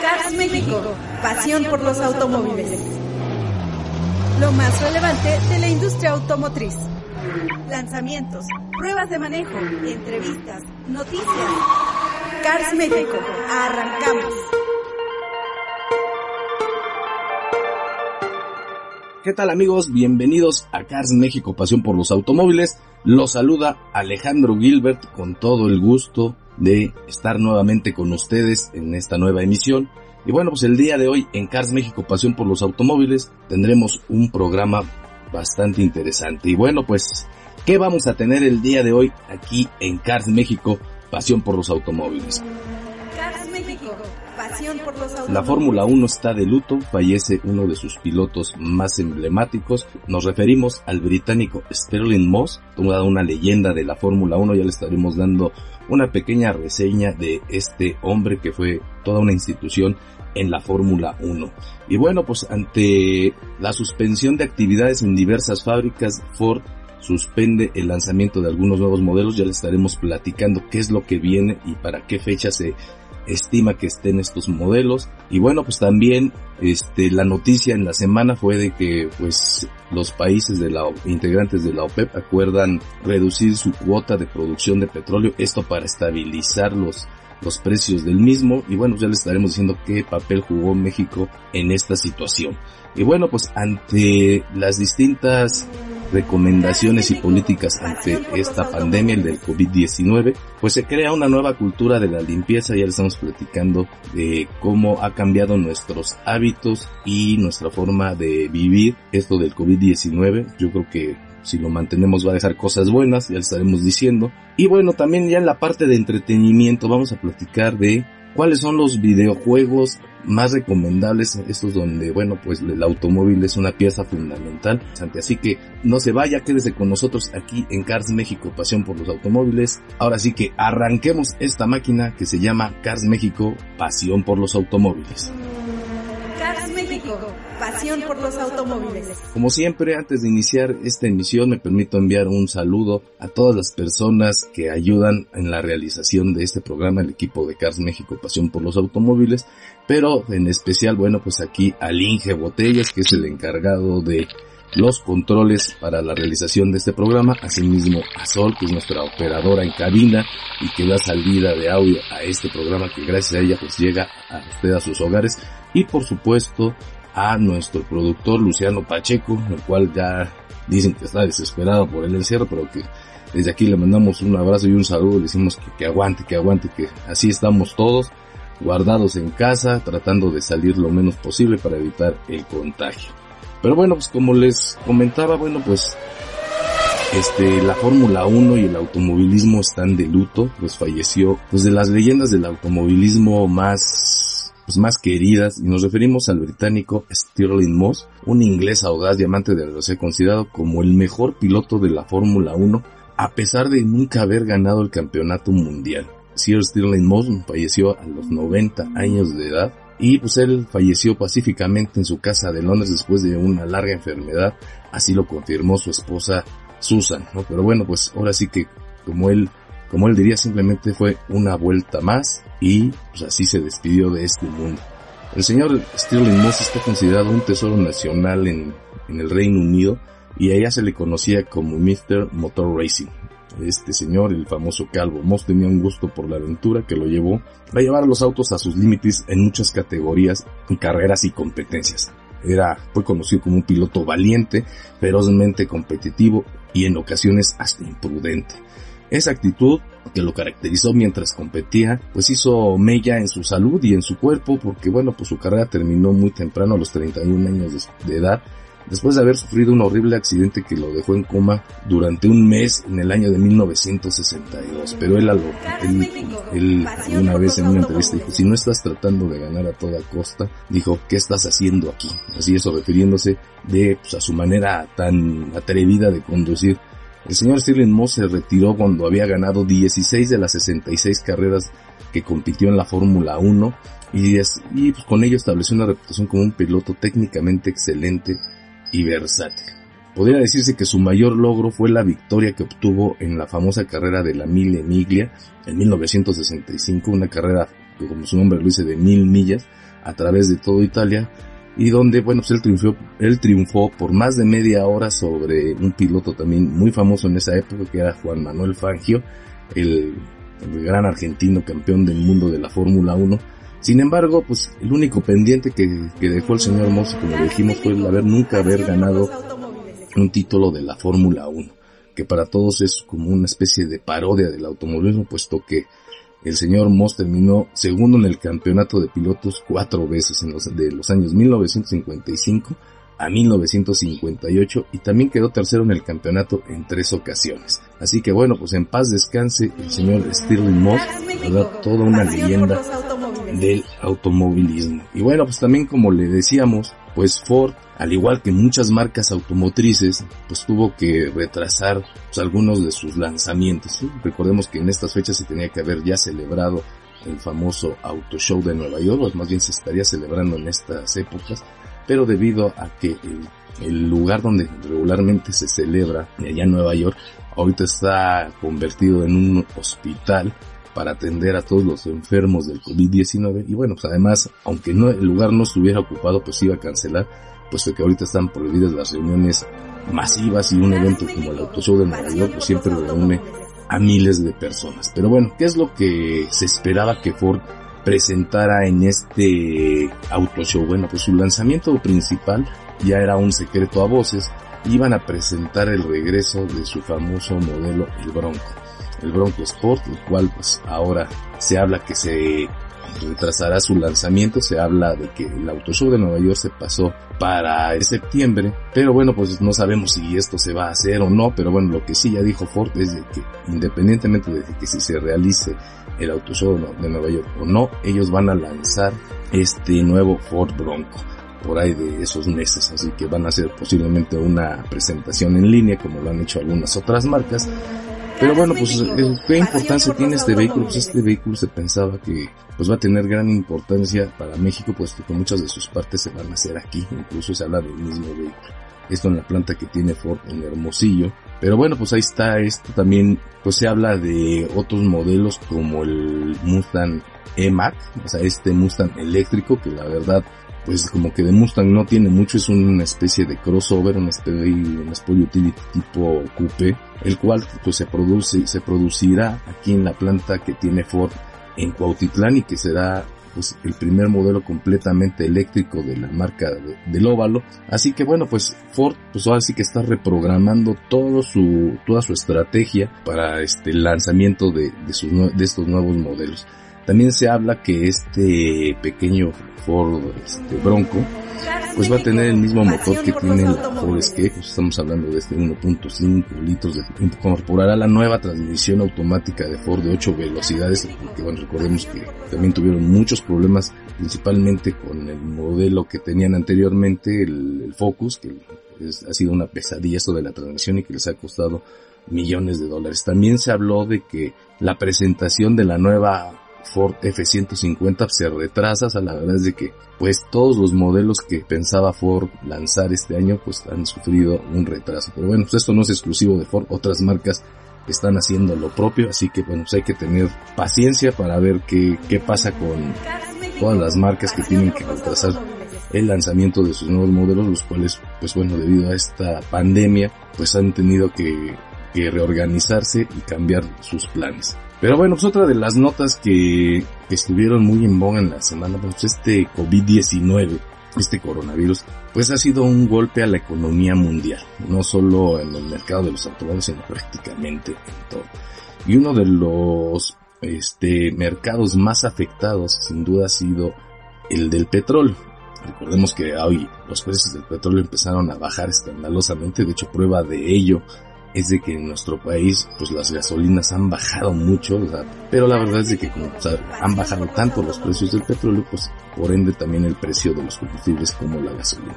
Cars México, pasión por los automóviles. Lo más relevante de la industria automotriz. Lanzamientos, pruebas de manejo, entrevistas, noticias. Cars México, arrancamos. ¿Qué tal amigos? Bienvenidos a Cars México, pasión por los automóviles. Los saluda Alejandro Gilbert con todo el gusto de estar nuevamente con ustedes en esta nueva emisión. Y bueno, pues el día de hoy en Cars México Pasión por los Automóviles tendremos un programa bastante interesante. Y bueno, pues, ¿qué vamos a tener el día de hoy aquí en Cars México Pasión por los Automóviles? La Fórmula 1 está de luto, fallece uno de sus pilotos más emblemáticos. Nos referimos al británico Sterling Moss, toda una leyenda de la Fórmula 1, ya le estaremos dando una pequeña reseña de este hombre que fue toda una institución en la Fórmula 1. Y bueno, pues ante la suspensión de actividades en diversas fábricas, Ford suspende el lanzamiento de algunos nuevos modelos, ya le estaremos platicando qué es lo que viene y para qué fecha se estima que estén estos modelos. Y bueno pues también este la noticia en la semana fue de que pues los países de la integrantes de la OPEP acuerdan reducir su cuota de producción de petróleo esto para estabilizar los los precios del mismo. Y bueno ya les estaremos diciendo qué papel jugó México en esta situación. Y bueno pues ante las distintas recomendaciones y políticas ante esta pandemia, el del COVID-19, pues se crea una nueva cultura de la limpieza, ya estamos platicando de cómo ha cambiado nuestros hábitos y nuestra forma de vivir esto del COVID-19, yo creo que si lo mantenemos va a dejar cosas buenas, ya le estaremos diciendo. Y bueno, también ya en la parte de entretenimiento vamos a platicar de cuáles son los videojuegos más recomendables, estos donde, bueno, pues el automóvil es una pieza fundamental. Así que no se vaya, quédese con nosotros aquí en Cars México, pasión por los automóviles. Ahora sí que arranquemos esta máquina que se llama Cars México, pasión por los automóviles. Cars México, pasión por los automóviles. Como siempre, antes de iniciar esta emisión, me permito enviar un saludo a todas las personas que ayudan en la realización de este programa, el equipo de Cars México Pasión por los Automóviles, pero en especial, bueno, pues aquí al Inge Botellas, que es el encargado de los controles para la realización de este programa, asimismo a Sol, que es nuestra operadora en cabina y que da salida de audio a este programa que gracias a ella pues llega a usted a sus hogares y por supuesto a nuestro productor Luciano Pacheco, el cual ya dicen que está desesperado por el encierro, pero que desde aquí le mandamos un abrazo y un saludo, le decimos que, que aguante, que aguante, que así estamos todos guardados en casa, tratando de salir lo menos posible para evitar el contagio. Pero bueno, pues como les comentaba, bueno, pues este, la Fórmula 1 y el automovilismo están de luto, pues falleció, pues de las leyendas del automovilismo más, pues más queridas, y nos referimos al británico Stirling Moss, un inglés audaz diamante de la considerado como el mejor piloto de la Fórmula 1, a pesar de nunca haber ganado el campeonato mundial. Sir Stirling Moss falleció a los 90 años de edad y pues él falleció pacíficamente en su casa de Londres después de una larga enfermedad, así lo confirmó su esposa Susan. Pero bueno, pues ahora sí que como él, como él diría, simplemente fue una vuelta más y pues así se despidió de este mundo. El señor Stirling Moss está considerado un tesoro nacional en, en el Reino Unido y a se le conocía como Mr. Motor Racing este señor, el famoso Calvo Moss, tenía un gusto por la aventura que lo llevó a llevar los autos a sus límites en muchas categorías, carreras y competencias. Era, fue conocido como un piloto valiente, ferozmente competitivo y en ocasiones hasta imprudente. Esa actitud que lo caracterizó mientras competía, pues hizo mella en su salud y en su cuerpo, porque bueno, pues su carrera terminó muy temprano, a los 31 años de edad, después de haber sufrido un horrible accidente que lo dejó en coma durante un mes en el año de 1962. Pero él, él, una vez en una entrevista dijo, si no estás tratando de ganar a toda costa, dijo, ¿qué estás haciendo aquí? Así eso, refiriéndose de pues, a su manera tan atrevida de conducir. El señor Stirling Moss se retiró cuando había ganado 16 de las 66 carreras que compitió en la Fórmula 1 y, y pues, con ello estableció una reputación como un piloto técnicamente excelente y versátil. Podría decirse que su mayor logro fue la victoria que obtuvo en la famosa carrera de la Mille Miglia en 1965, una carrera que como su nombre lo dice de mil millas a través de toda Italia y donde bueno pues él triunfó, él triunfó por más de media hora sobre un piloto también muy famoso en esa época que era Juan Manuel Fangio, el, el gran argentino campeón del mundo de la Fórmula 1 sin embargo, pues el único pendiente que, dejó el señor Moss, como dijimos, fue el haber nunca haber ganado un título de la Fórmula 1, que para todos es como una especie de parodia del automovilismo, puesto que el señor Moss terminó segundo en el campeonato de pilotos cuatro veces en los, de los años 1955 a 1958 y también quedó tercero en el campeonato en tres ocasiones. Así que bueno, pues en paz descanse el señor Stirling Moss, verdad, toda una leyenda del automovilismo. Y bueno, pues también como le decíamos, pues Ford, al igual que muchas marcas automotrices, pues tuvo que retrasar pues, algunos de sus lanzamientos. Recordemos que en estas fechas se tenía que haber ya celebrado el famoso Auto Show de Nueva York, o más bien se estaría celebrando en estas épocas, pero debido a que el, lugar donde regularmente se celebra, allá en Nueva York, ahorita está convertido en un hospital para atender a todos los enfermos del COVID-19 y bueno, pues además, aunque no, el lugar no estuviera ocupado, pues iba a cancelar, puesto que ahorita están prohibidas las reuniones masivas y un evento como el Auto Show de Nueva York pues siempre reúne a miles de personas. Pero bueno, ¿qué es lo que se esperaba que Ford presentara en este auto show. Bueno, pues su lanzamiento principal ya era un secreto a voces. Iban a presentar el regreso de su famoso modelo, el Bronco. El Bronco Sport, el cual pues ahora se habla que se retrasará su lanzamiento. Se habla de que el Auto Show de Nueva York se pasó para septiembre, pero bueno, pues no sabemos si esto se va a hacer o no, pero bueno, lo que sí ya dijo Ford es que independientemente de que si se realice el Auto Show de Nueva York o no, ellos van a lanzar este nuevo Ford Bronco por ahí de esos meses, así que van a hacer posiblemente una presentación en línea como lo han hecho algunas otras marcas pero bueno, pues eh, qué importancia tiene este vehículo. Pues este vehículo se pensaba que pues va a tener gran importancia para México, puesto que muchas de sus partes se van a hacer aquí. Incluso se habla del mismo vehículo. Esto en la planta que tiene Ford en Hermosillo. Pero bueno, pues ahí está esto también, pues se habla de otros modelos como el Mustang E-Mac, o sea, este Mustang eléctrico que la verdad pues como que de Mustang no tiene mucho, es una especie de crossover, especie de un Utility tipo coupé, el cual pues se produce, se producirá aquí en la planta que tiene Ford en Cuautitlán y que será pues el primer modelo completamente eléctrico de la marca del óvalo. Así que bueno, pues Ford pues ahora sí que está reprogramando todo su, toda su estrategia para este lanzamiento de, de, sus, de estos nuevos modelos. También se habla que este pequeño Ford este, Bronco pues va a tener el mismo motor que tiene la Ford Escape, pues estamos hablando de este 1.5 litros de incorporará la nueva transmisión automática de Ford de 8 velocidades, porque bueno, recordemos que también tuvieron muchos problemas principalmente con el modelo que tenían anteriormente, el, Focus, que ha sido una pesadilla esto de la transmisión y que les ha costado millones de dólares. También se habló de que la presentación de la nueva Ford F-150 se retrasa, o sea, la verdad es de que pues todos los modelos que pensaba Ford lanzar este año pues han sufrido un retraso. Pero bueno, pues esto no es exclusivo de Ford, otras marcas están haciendo lo propio, así que bueno, pues hay que tener paciencia para ver qué, qué pasa con todas las marcas que tienen que retrasar el lanzamiento de sus nuevos modelos, los cuales pues bueno, debido a esta pandemia pues han tenido que, que reorganizarse y cambiar sus planes. Pero bueno, pues otra de las notas que, estuvieron muy en boga en la semana, pues este COVID-19, este coronavirus, pues ha sido un golpe a la economía mundial, no solo en el mercado de los automóviles, sino prácticamente en todo. Y uno de los este, mercados más afectados, sin duda, ha sido el del petróleo. Recordemos que hoy los precios del petróleo empezaron a bajar escandalosamente, de hecho prueba de ello es de que en nuestro país pues las gasolinas han bajado mucho, pero la verdad es de que como han bajado tanto los precios del petróleo, pues por ende también el precio de los combustibles como la gasolina.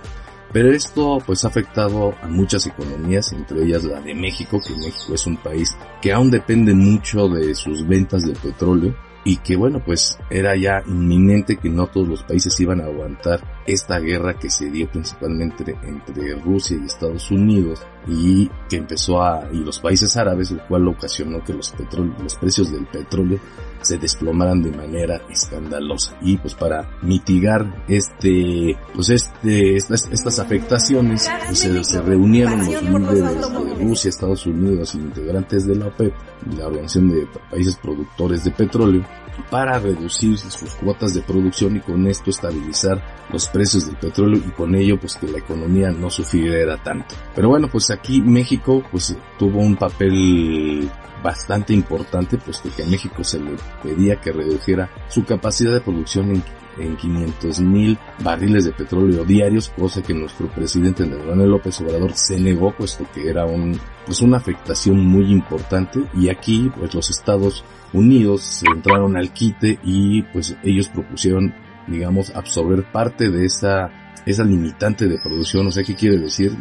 Pero esto pues ha afectado a muchas economías, entre ellas la de México, que México es un país que aún depende mucho de sus ventas de petróleo y que bueno pues era ya inminente que no todos los países iban a aguantar esta guerra que se dio principalmente entre Rusia y Estados Unidos y que empezó a y los países árabes lo cual ocasionó que los petróleo, los precios del petróleo se desplomaran de manera escandalosa y pues para mitigar este pues este estas, afectaciones pues se, se reunieron los líderes de Rusia, Estados Unidos y integrantes de la OPEP, la Organización de Países Productores de Petróleo para reducir sus cuotas de producción y con esto estabilizar los precios del petróleo y con ello pues que la economía no sufriera tanto. Pero bueno, pues aquí México pues tuvo un papel bastante importante puesto que a México se le pedía que redujera su capacidad de producción en en 500 mil barriles de petróleo diarios, cosa que nuestro presidente Manuel López Obrador se negó, puesto que era un, pues una afectación muy importante. Y aquí, pues los Estados Unidos se entraron al quite y pues ellos propusieron, digamos, absorber parte de esa, esa limitante de producción. O sea, ¿qué quiere decir?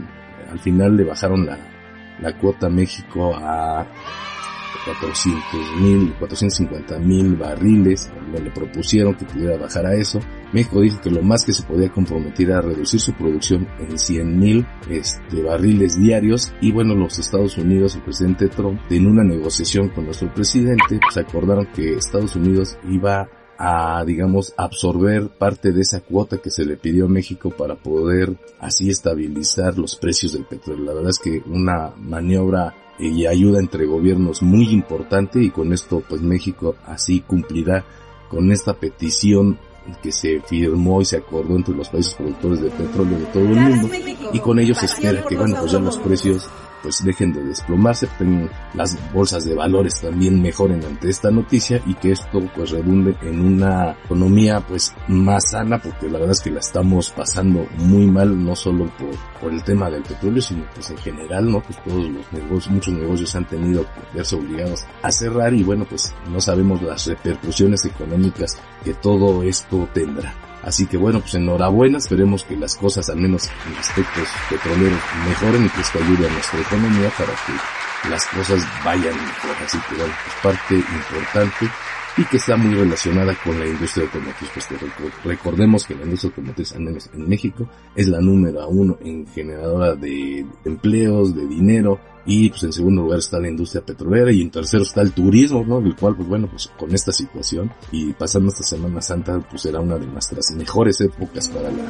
Al final le bajaron la, la cuota a México a 400 mil, 450 mil barriles, le propusieron que pudiera bajar a eso. México dijo que lo más que se podía comprometer era reducir su producción en 100 mil este, barriles diarios y bueno, los Estados Unidos, el presidente Trump, en una negociación con nuestro presidente, pues acordaron que Estados Unidos iba a, digamos, absorber parte de esa cuota que se le pidió a México para poder así estabilizar los precios del petróleo. La verdad es que una maniobra y ayuda entre gobiernos muy importante y con esto pues México así cumplirá con esta petición que se firmó y se acordó entre los países productores de petróleo de todo el mundo y con ello se espera que bueno pues ya los precios pues dejen de desplomarse, las bolsas de valores también mejoren ante esta noticia y que esto pues redunde en una economía pues más sana porque la verdad es que la estamos pasando muy mal no solo por, por el tema del petróleo sino pues en general no pues todos los negocios, muchos negocios han tenido que verse obligados a cerrar y bueno pues no sabemos las repercusiones económicas que todo esto tendrá. Así que bueno, pues enhorabuena, esperemos que las cosas, al menos en aspectos petroleros, mejoren y que esto ayude a nuestra economía para que las cosas vayan mejor. Así que bueno, pues parte importante y que está muy relacionada con la industria automotriz. Pues recordemos que la industria automotriz, al menos en México, es la número uno en generadora de empleos, de dinero, y pues en segundo lugar está la industria petrolera y en tercero está el turismo, ¿no? El cual pues bueno, pues con esta situación y pasando esta Semana Santa pues será una de nuestras mejores épocas para la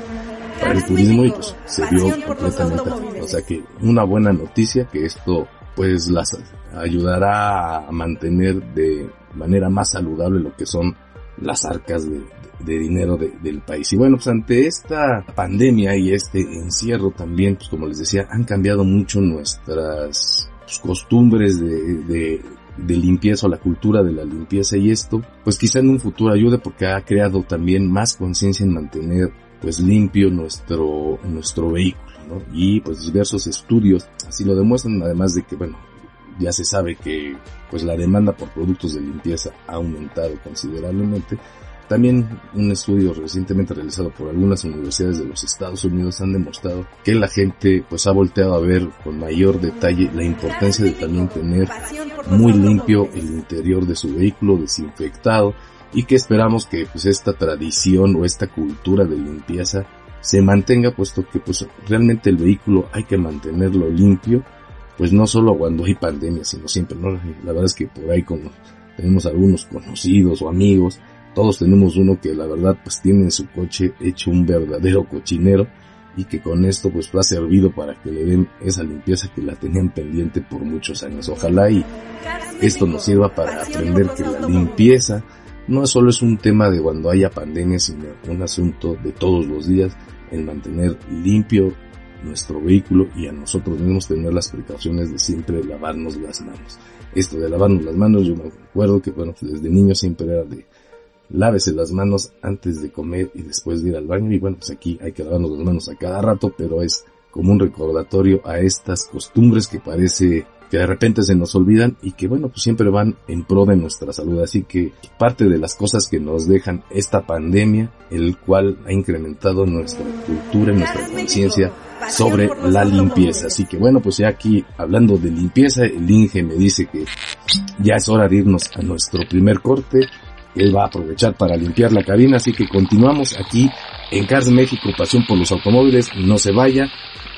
para el turismo y pues se vio completamente, o sea que una buena noticia que esto pues las ayudará a mantener de manera más saludable lo que son las arcas de, dinero del país. Y bueno, pues ante esta pandemia y este encierro también, pues como les decía, han cambiado mucho nuestras pues, costumbres de, limpieza o la cultura de la limpieza y esto, pues quizá en un futuro ayude porque ha creado también más conciencia en mantener pues limpio nuestro, nuestro vehículo, ¿no? Y pues diversos estudios así lo demuestran, además de que, bueno, ya se sabe que pues la demanda por productos de limpieza ha aumentado considerablemente. También un estudio recientemente realizado por algunas universidades de los Estados Unidos han demostrado que la gente pues ha volteado a ver con mayor detalle la importancia de también tener muy limpio el interior de su vehículo desinfectado y que esperamos que pues esta tradición o esta cultura de limpieza se mantenga puesto que pues realmente el vehículo hay que mantenerlo limpio pues no solo cuando hay pandemia, sino siempre, ¿no? La verdad es que por ahí como tenemos algunos conocidos o amigos, todos tenemos uno que la verdad pues tiene en su coche hecho un verdadero cochinero y que con esto pues ha servido para que le den esa limpieza que la tenían pendiente por muchos años. Ojalá y esto nos sirva para aprender que la limpieza no solo es un tema de cuando haya pandemia, sino un asunto de todos los días, en mantener limpio nuestro vehículo y a nosotros mismos tener las precauciones de siempre lavarnos las manos. Esto de lavarnos las manos, yo me acuerdo que bueno, desde niño siempre era de lávese las manos antes de comer y después de ir al baño. Y bueno, pues aquí hay que lavarnos las manos a cada rato, pero es como un recordatorio a estas costumbres que parece que de repente se nos olvidan y que bueno, pues siempre van en pro de nuestra salud. Así que parte de las cosas que nos dejan esta pandemia, el cual ha incrementado nuestra cultura y nuestra conciencia sobre la limpieza. Así que bueno, pues ya aquí hablando de limpieza, el Inge me dice que ya es hora de irnos a nuestro primer corte. Él va a aprovechar para limpiar la cabina, así que continuamos aquí en Cars México, pasión por los automóviles, no se vaya,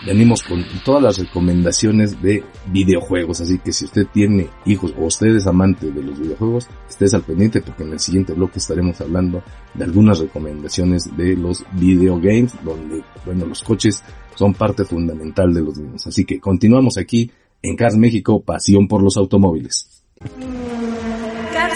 venimos con todas las recomendaciones de videojuegos. Así que si usted tiene hijos o usted es amante de los videojuegos, estés al pendiente porque en el siguiente bloque estaremos hablando de algunas recomendaciones de los videogames, donde, bueno, los coches son parte fundamental de los mismos. Así que continuamos aquí en Cars México, pasión por los automóviles.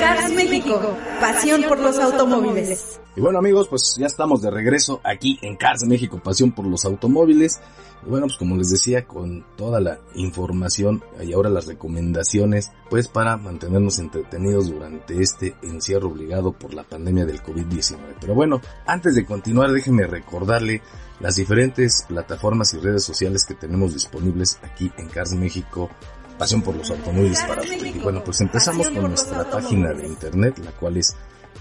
Cars México, pasión por los automóviles. Y bueno amigos, pues ya estamos de regreso aquí en Cars México, pasión por los automóviles. Y bueno, pues como les decía, con toda la información y ahora las recomendaciones, pues para mantenernos entretenidos durante este encierro obligado por la pandemia del COVID-19. Pero bueno, antes de continuar, déjenme recordarle las diferentes plataformas y redes sociales que tenemos disponibles aquí en Cars México pasión por los automóviles para usted. Y bueno, pues empezamos con nuestra página de internet, la cual es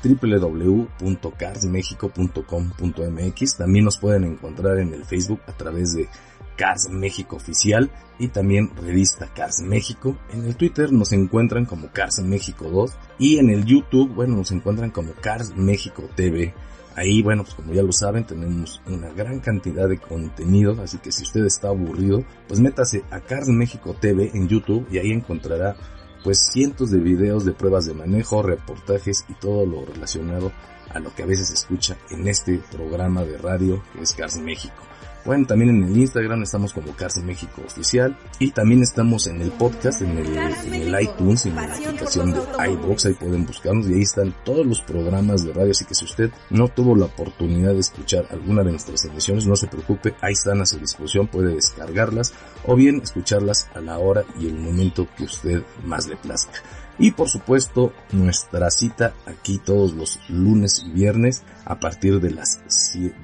www.carsmexico.com.mx. También nos pueden encontrar en el Facebook a través de Cars México Oficial y también revista Cars México. En el Twitter nos encuentran como Cars México 2 y en el YouTube, bueno, nos encuentran como Cars México TV. Ahí, bueno, pues como ya lo saben, tenemos una gran cantidad de contenido, así que si usted está aburrido, pues métase a Cars México TV en YouTube y ahí encontrará pues cientos de videos de pruebas de manejo, reportajes y todo lo relacionado a lo que a veces escucha en este programa de radio que es Cars México. Bueno, también en el Instagram estamos como Cars México Oficial y también estamos en el podcast, en el, en el iTunes, en la aplicación de iBox, ahí pueden buscarnos y ahí están todos los programas de radio, así que si usted no tuvo la oportunidad de escuchar alguna de nuestras emisiones, no se preocupe, ahí están a su disposición, puede descargarlas o bien escucharlas a la hora y el momento que usted más le plazca. Y por supuesto, nuestra cita aquí todos los lunes y viernes a partir de las,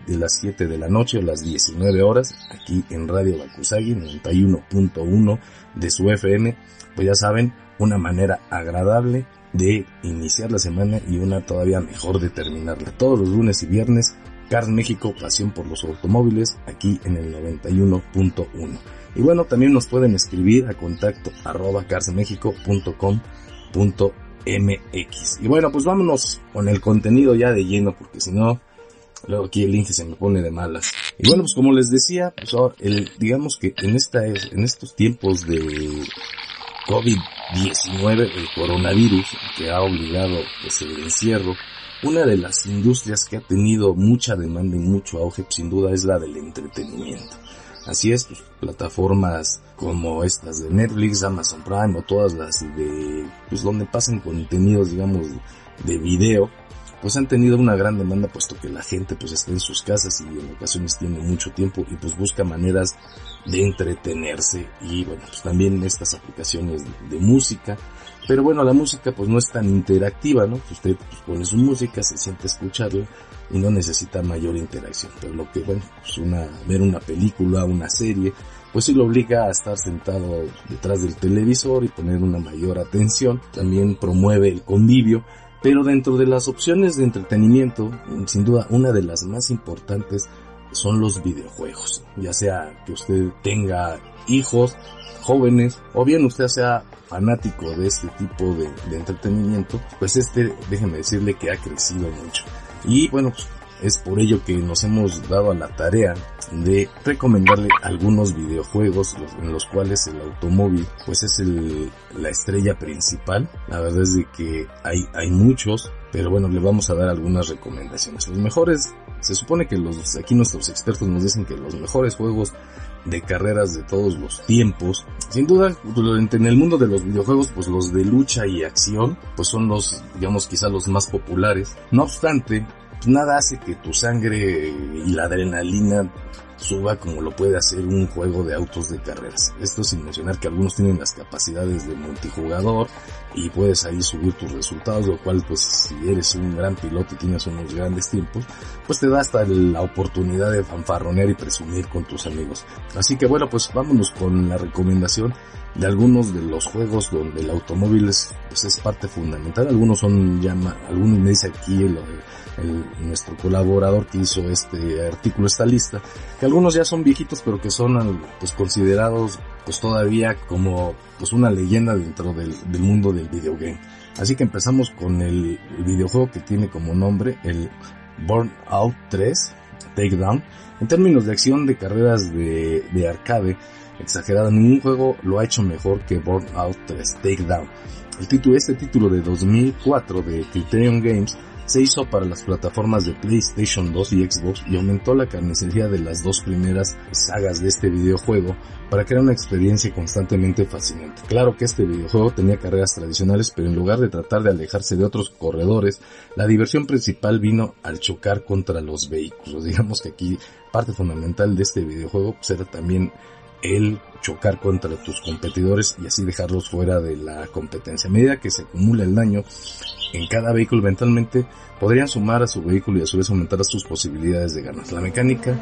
de las 7 de la noche o las 19 horas aquí en Radio Bakusagi 91.1 de su FM. Pues ya saben, una manera agradable de iniciar la semana y una todavía mejor de terminarla. Todos los lunes y viernes, Cars México, pasión por los automóviles, aquí en el 91.1. Y bueno, también nos pueden escribir a contacto arroba carsmexico.com .mx. Y bueno, pues vámonos con el contenido ya de lleno, porque si no, luego aquí el link se me pone de malas. Y bueno, pues como les decía, pues el, digamos que en esta, en estos tiempos de COVID-19, el coronavirus, que ha obligado pues el encierro, una de las industrias que ha tenido mucha demanda y mucho auge, sin duda, es la del entretenimiento. Así es, pues, plataformas como estas de Netflix, Amazon Prime o todas las de, pues donde pasan contenidos, digamos, de video, pues han tenido una gran demanda puesto que la gente pues está en sus casas y en ocasiones tiene mucho tiempo y pues busca maneras de entretenerse y bueno, pues también estas aplicaciones de, música, pero bueno, la música pues no es tan interactiva, ¿no? Usted pues, pone su música, se siente a y no necesita mayor interacción, pero lo que bueno, pues una, ver una película, una serie, pues sí lo obliga a estar sentado detrás del televisor y poner una mayor atención, también promueve el convivio, pero dentro de las opciones de entretenimiento, sin duda una de las más importantes son los videojuegos, ya sea que usted tenga hijos, jóvenes, o bien usted sea fanático de este tipo de, entretenimiento, pues este, déjeme decirle que ha crecido mucho. Y bueno, pues Es por ello que nos hemos dado a la tarea de recomendarle algunos videojuegos en los cuales el automóvil pues es el, la estrella principal. La verdad es de que hay, hay muchos, pero bueno, le vamos a dar algunas recomendaciones. Los mejores, se supone que los, aquí nuestros expertos nos dicen que los mejores juegos de carreras de todos los tiempos. Sin duda, en el mundo de los videojuegos, pues los de lucha y acción, pues son los, digamos, quizá los más populares. No obstante, nada hace que tu sangre y la adrenalina suba como lo puede hacer un juego de autos de carreras. Esto sin mencionar que algunos tienen las capacidades de multijugador y puedes ahí subir tus resultados, lo cual pues si eres un gran piloto y tienes unos grandes tiempos, pues te da hasta la oportunidad de fanfarronear y presumir con tus amigos. Así que bueno, pues vámonos con la recomendación de algunos de los juegos donde el automóvil es, pues es parte fundamental. Algunos son ya, algunos me dice aquí nuestro colaborador que hizo este artículo, esta lista, que algunos ya son viejitos pero que son pues considerados pues todavía como pues una leyenda dentro del, mundo del videogame. Así que empezamos con el, videojuego que tiene como nombre el Burnout 3 Takedown. En términos de acción de carreras de, de arcade, exagerada, ningún juego lo ha hecho mejor que Burnout 3 Takedown. El título, este título de 2004 de Criterion Games se hizo para las plataformas de PlayStation 2 y Xbox y aumentó la carnicería de las dos primeras sagas de este videojuego para crear una experiencia constantemente fascinante. Claro que este videojuego tenía carreras tradicionales, pero en lugar de tratar de alejarse de otros corredores, la diversión principal vino al chocar contra los vehículos. Digamos que aquí parte fundamental de este videojuego pues, era también el chocar contra tus competidores y así dejarlos fuera de la competencia. A medida que se acumula el daño en cada vehículo, eventualmente podrían sumar a su vehículo y a su vez aumentar sus posibilidades de ganar. La mecánica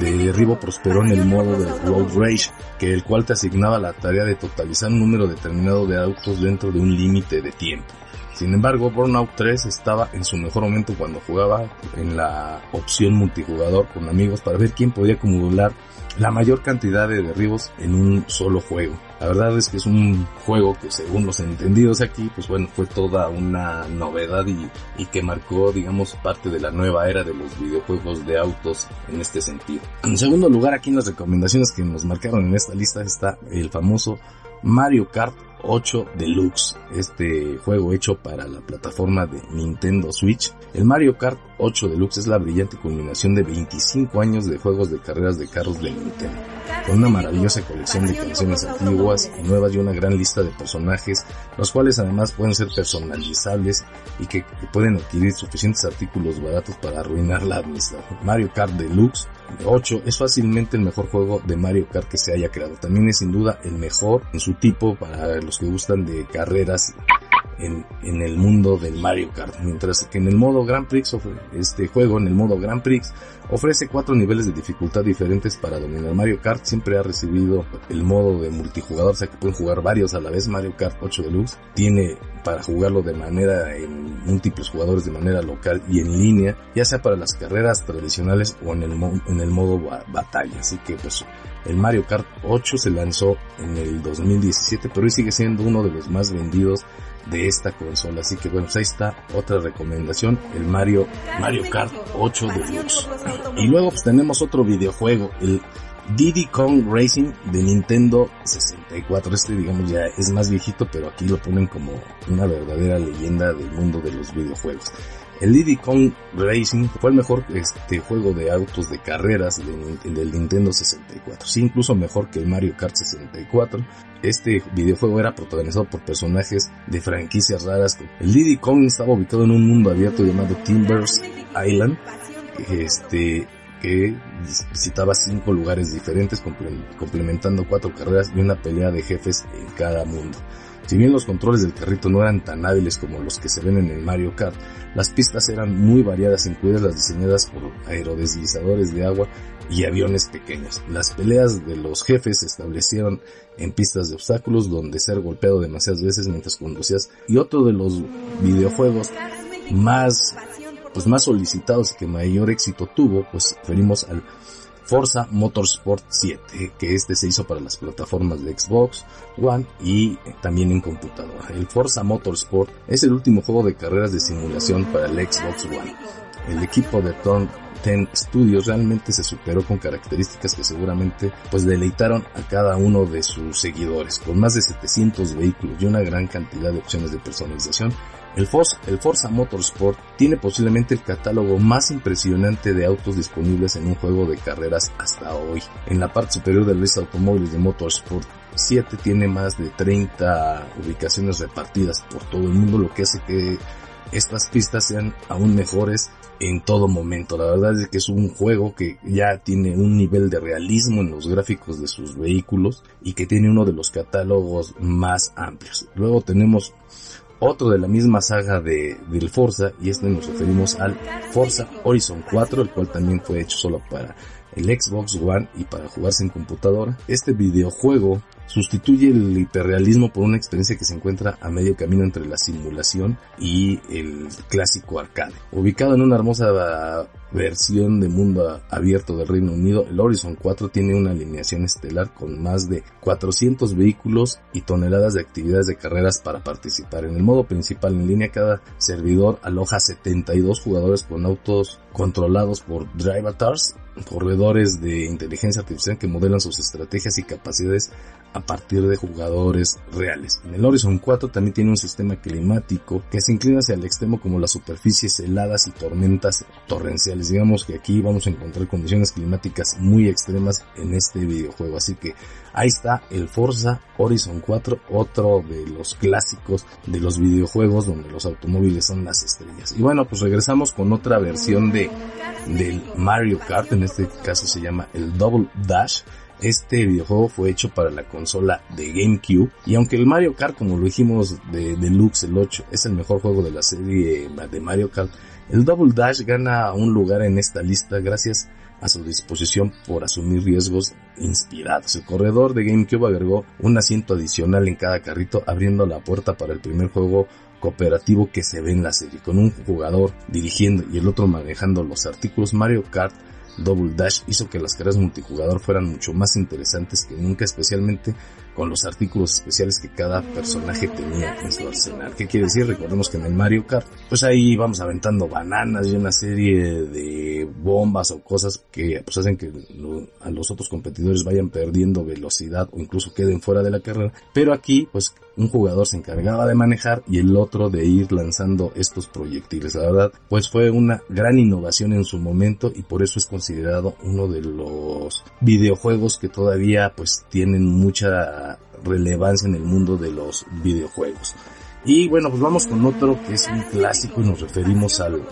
de derribo prosperó en el modo de Road Rage, que el cual te asignaba la tarea de totalizar un número determinado de autos dentro de un límite de tiempo. Sin embargo, Burnout 3 estaba en su mejor momento cuando jugaba en la opción multijugador con amigos para ver quién podía acumular la mayor cantidad de derribos en un solo juego. La verdad es que es un juego que según los entendidos aquí, pues bueno, fue toda una novedad y, y que marcó, digamos, parte de la nueva era de los videojuegos de autos en este sentido. En segundo lugar, aquí en las recomendaciones que nos marcaron en esta lista está el famoso Mario Kart 8 Deluxe, este juego hecho para la plataforma de Nintendo Switch. El Mario Kart 8 Deluxe es la brillante culminación de 25 años de juegos de carreras de carros de Nintendo, con una maravillosa colección de canciones antiguas y nuevas y una gran lista de personajes, los cuales además pueden ser personalizables y que, pueden adquirir suficientes artículos baratos para arruinar la amistad. Mario Kart Deluxe 8 es fácilmente el mejor juego de Mario Kart que se haya creado. También es sin duda el mejor en su tipo para los que gustan de carreras en, el mundo del Mario Kart. Mientras que en el modo Grand Prix, este juego en el modo Grand Prix ofrece cuatro niveles de dificultad diferentes para dominar. Mario Kart siempre ha recibido el modo de multijugador, o sea que pueden jugar varios a la vez. Mario Kart 8 Deluxe tiene para jugarlo de manera en múltiples jugadores de manera local y en línea, ya sea para las carreras tradicionales o en el, en el modo batalla. Así que pues el Mario Kart 8 se lanzó en el 2017, pero hoy sigue siendo uno de los más vendidos de esta consola. Así que bueno, pues ahí está otra recomendación, el Mario, Mario Kart 8 Deluxe. Y luego pues tenemos otro videojuego, el Diddy Kong Racing de Nintendo 64. Este digamos ya es más viejito, pero aquí lo ponen como una verdadera leyenda del mundo de los videojuegos. El Diddy Kong Racing fue el mejor este juego de autos de carreras del Nintendo 64. Sí, incluso mejor que el Mario Kart 64. Este videojuego era protagonizado por personajes de franquicias raras. El Diddy Kong estaba ubicado en un mundo abierto llamado Timbers Island. Este, que visitaba cinco lugares diferentes complementando cuatro carreras y una pelea de jefes en cada mundo. Si bien los controles del carrito no eran tan hábiles como los que se ven en el Mario Kart, las pistas eran muy variadas, incluidas las diseñadas por aerodeslizadores de agua y aviones pequeños. Las peleas de los jefes se establecieron en pistas de obstáculos donde ser golpeado demasiadas veces mientras conducías y otro de los videojuegos más pues más solicitados y que mayor éxito tuvo, pues referimos al Forza Motorsport 7, que este se hizo para las plataformas de Xbox One y también en computadora. El Forza Motorsport es el último juego de carreras de simulación para el Xbox One. el equipo de Turn 10 Studios realmente se superó con características que seguramente pues deleitaron a cada uno de sus seguidores. Con más de 700 vehículos y una gran cantidad de opciones de personalización, el Forza, el Motorsport tiene posiblemente el catálogo más impresionante de autos disponibles en un juego de carreras hasta hoy. En la parte superior de automóviles de Motorsport 7 tiene más de 30 ubicaciones repartidas por todo el mundo, lo que hace que estas pistas sean aún mejores en todo momento. La verdad es que es un juego que ya tiene un nivel de realismo en los gráficos de sus vehículos y que tiene uno de los catálogos más amplios. Luego tenemos otro de la misma saga de, del Forza y este nos referimos al Forza Horizon 4, el cual también fue hecho solo para el Xbox One y para jugarse en computadora. Este videojuego sustituye el hiperrealismo por una experiencia que se encuentra a medio camino entre la simulación y el clásico arcade. Ubicado en una hermosa versión de mundo abierto del Reino Unido, el Horizon 4 tiene una alineación estelar con más de 400 vehículos y toneladas de actividades de carreras para participar. En el modo principal en línea, cada servidor aloja 72 jugadores con autos controlados por drive avatars, corredores de inteligencia artificial que modelan sus estrategias y capacidades a partir de jugadores reales. En el Horizon 4 también tiene un sistema climático que se inclina hacia el extremo como las superficies heladas y tormentas torrenciales. Digamos que aquí vamos a encontrar condiciones climáticas muy extremas en este videojuego. Así que ahí está el Forza Horizon 4, otro de los clásicos de los videojuegos donde los automóviles son las estrellas. Y bueno, pues regresamos con otra versión de del Mario Kart, en este caso se llama el Double Dash este videojuego fue hecho para la consola de GameCube y aunque el Mario Kart, como lo dijimos de Deluxe el 8, es el mejor juego de la serie de Mario Kart, el Double Dash gana un lugar en esta lista gracias a su disposición por asumir riesgos inspirados. El corredor de GameCube agregó un asiento adicional en cada carrito abriendo la puerta para el primer juego cooperativo que se ve en la serie, con un jugador dirigiendo y el otro manejando los artículos Mario Kart Double Dash hizo que las carreras multijugador fueran mucho más interesantes que nunca, especialmente con los artículos especiales que cada personaje tenía en su arsenal. ¿Qué quiere decir? Recordemos que en el Mario Kart, pues ahí vamos aventando bananas y una serie de bombas o cosas que pues hacen que a los otros competidores vayan perdiendo velocidad o incluso queden fuera de la carrera. Pero aquí, pues un jugador se encargaba de manejar y el otro de ir lanzando estos proyectiles. La verdad, pues fue una gran innovación en su momento y por eso es considerado uno de los videojuegos que todavía pues tienen mucha relevancia en el mundo de los videojuegos. Y bueno, pues vamos con otro que es un clásico y nos referimos al,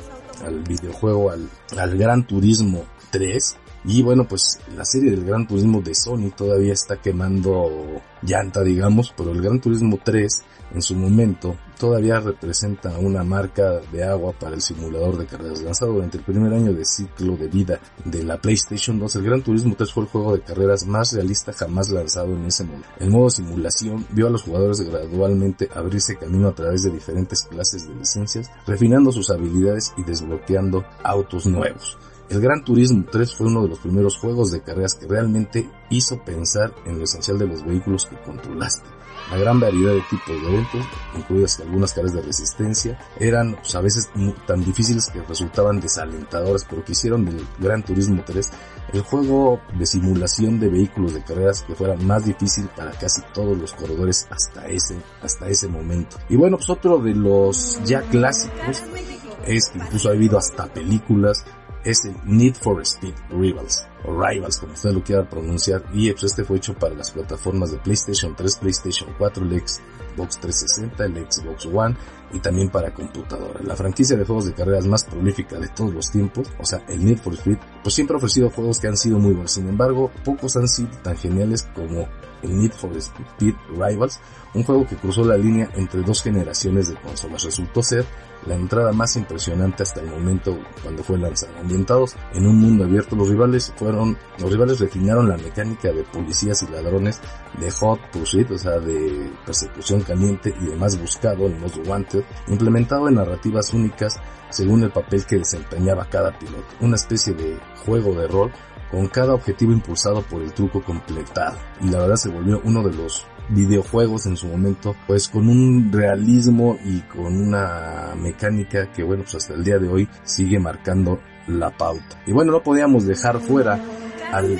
al videojuego, al, al Gran Turismo 3 y bueno, pues la serie del Gran Turismo de Sony todavía está quemando llanta, digamos, pero el Gran Turismo 3 en su momento todavía representa una marca de agua para el simulador de carreras lanzado durante el primer año de ciclo de vida de la PlayStation 2. El Gran Turismo 3 fue el juego de carreras más realista jamás lanzado en ese momento. El modo simulación vio a los jugadores gradualmente abrirse camino a través de diferentes clases de licencias, refinando sus habilidades y desbloqueando autos nuevos. El Gran Turismo 3 fue uno de los primeros juegos de carreras que realmente hizo pensar en lo esencial de los vehículos que controlaste. La gran variedad de tipos de eventos, incluidas algunas cargas de resistencia, eran pues, a veces tan difíciles que resultaban desalentadoras, pero que hicieron del Gran Turismo 3 el juego de simulación de vehículos de carreras que fuera más difícil para casi todos los corredores hasta ese, hasta ese momento. Y bueno, pues otro de los ya clásicos es que incluso ha habido hasta películas es el Need for Speed Rivals, o Rivals, como usted lo quiera pronunciar, y pues este fue hecho para las plataformas de PlayStation 3, PlayStation 4, el Xbox 360, el Xbox One, y también para computadora. La franquicia de juegos de carreras más prolífica de todos los tiempos, o sea, el Need for Speed, pues siempre ha ofrecido juegos que han sido muy buenos. Sin embargo, pocos han sido tan geniales como el Need for Speed Rivals, un juego que cruzó la línea entre dos generaciones de consolas. Resultó ser la entrada más impresionante hasta el momento cuando fue lanzado. Ambientados en un mundo abierto, los rivales fueron, los rivales refinaron la mecánica de policías y ladrones de Hot Pursuit, o sea, de persecución caliente y de más buscado, el Most Wanted, implementado en narrativas únicas según el papel que desempeñaba cada piloto. Una especie de juego de rol con cada objetivo impulsado por el truco completado. Y la verdad se volvió uno de los videojuegos en su momento, pues con un realismo y con una mecánica que bueno, pues hasta el día de hoy sigue marcando la pauta. Y bueno, no podíamos dejar fuera al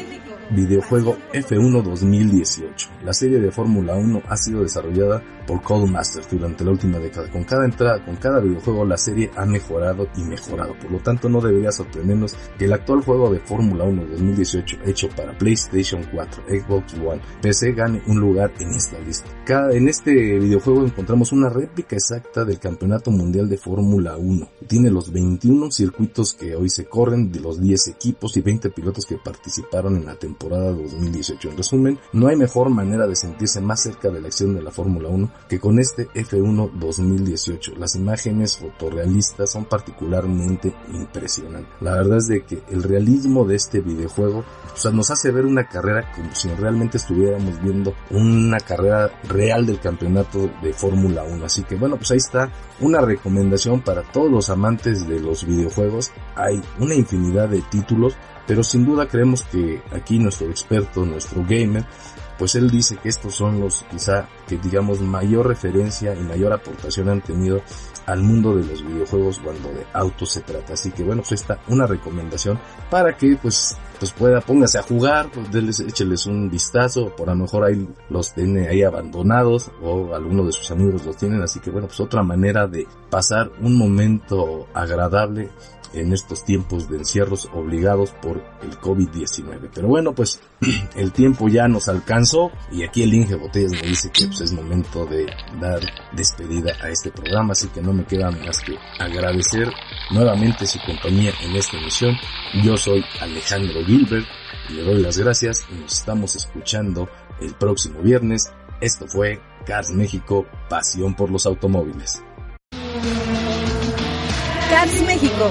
videojuego F1 2018. La serie de Fórmula 1 ha sido desarrollada por Codemasters durante la última década. Con cada entrada, con cada videojuego, la serie ha mejorado y mejorado. Por lo tanto, no debería sorprendernos que el actual juego de Fórmula 1 2018 hecho para PlayStation 4, Xbox One, PC gane un lugar en esta lista. Cada, en este videojuego encontramos una réplica exacta del Campeonato Mundial de Fórmula 1. Tiene los 21 circuitos que hoy se corren, de los 10 equipos y 20 pilotos que participaron en la temporada 2018. En resumen, no hay mejor manera de sentirse más cerca de la acción de la Fórmula 1 que con este F1 2018. Las imágenes fotorrealistas son particularmente impresionantes. La verdad es de que el realismo de este videojuego nos hace ver una carrera como si realmente estuviéramos viendo una carrera real del campeonato de Fórmula 1. Así que bueno, pues ahí está una recomendación para todos los amantes de los videojuegos. Hay una infinidad de títulos, pero sin duda creemos que aquí nuestro experto, nuestro gamer, pues él dice que estos son los quizá que digamos mayor referencia y mayor aportación han tenido al mundo de los videojuegos cuando de autos se trata. Así que bueno, pues está una recomendación para que pues pues pueda, póngase a jugar, pues écheles un vistazo, por a lo mejor ahí los tiene ahí abandonados o alguno de sus amigos los tienen, así que bueno, pues otra manera de pasar un momento agradable en estos tiempos de encierros obligados por el COVID-19. Pero bueno, pues el tiempo ya nos alcanzó y aquí el Inge Botellas me dice que pues, es momento de dar despedida a este programa, así que no me queda más que agradecer nuevamente su compañía en esta emisión. Yo soy Alejandro Gilbert y le doy las gracias nos estamos escuchando el próximo viernes. Esto fue Cars México, pasión por los automóviles. Cars México,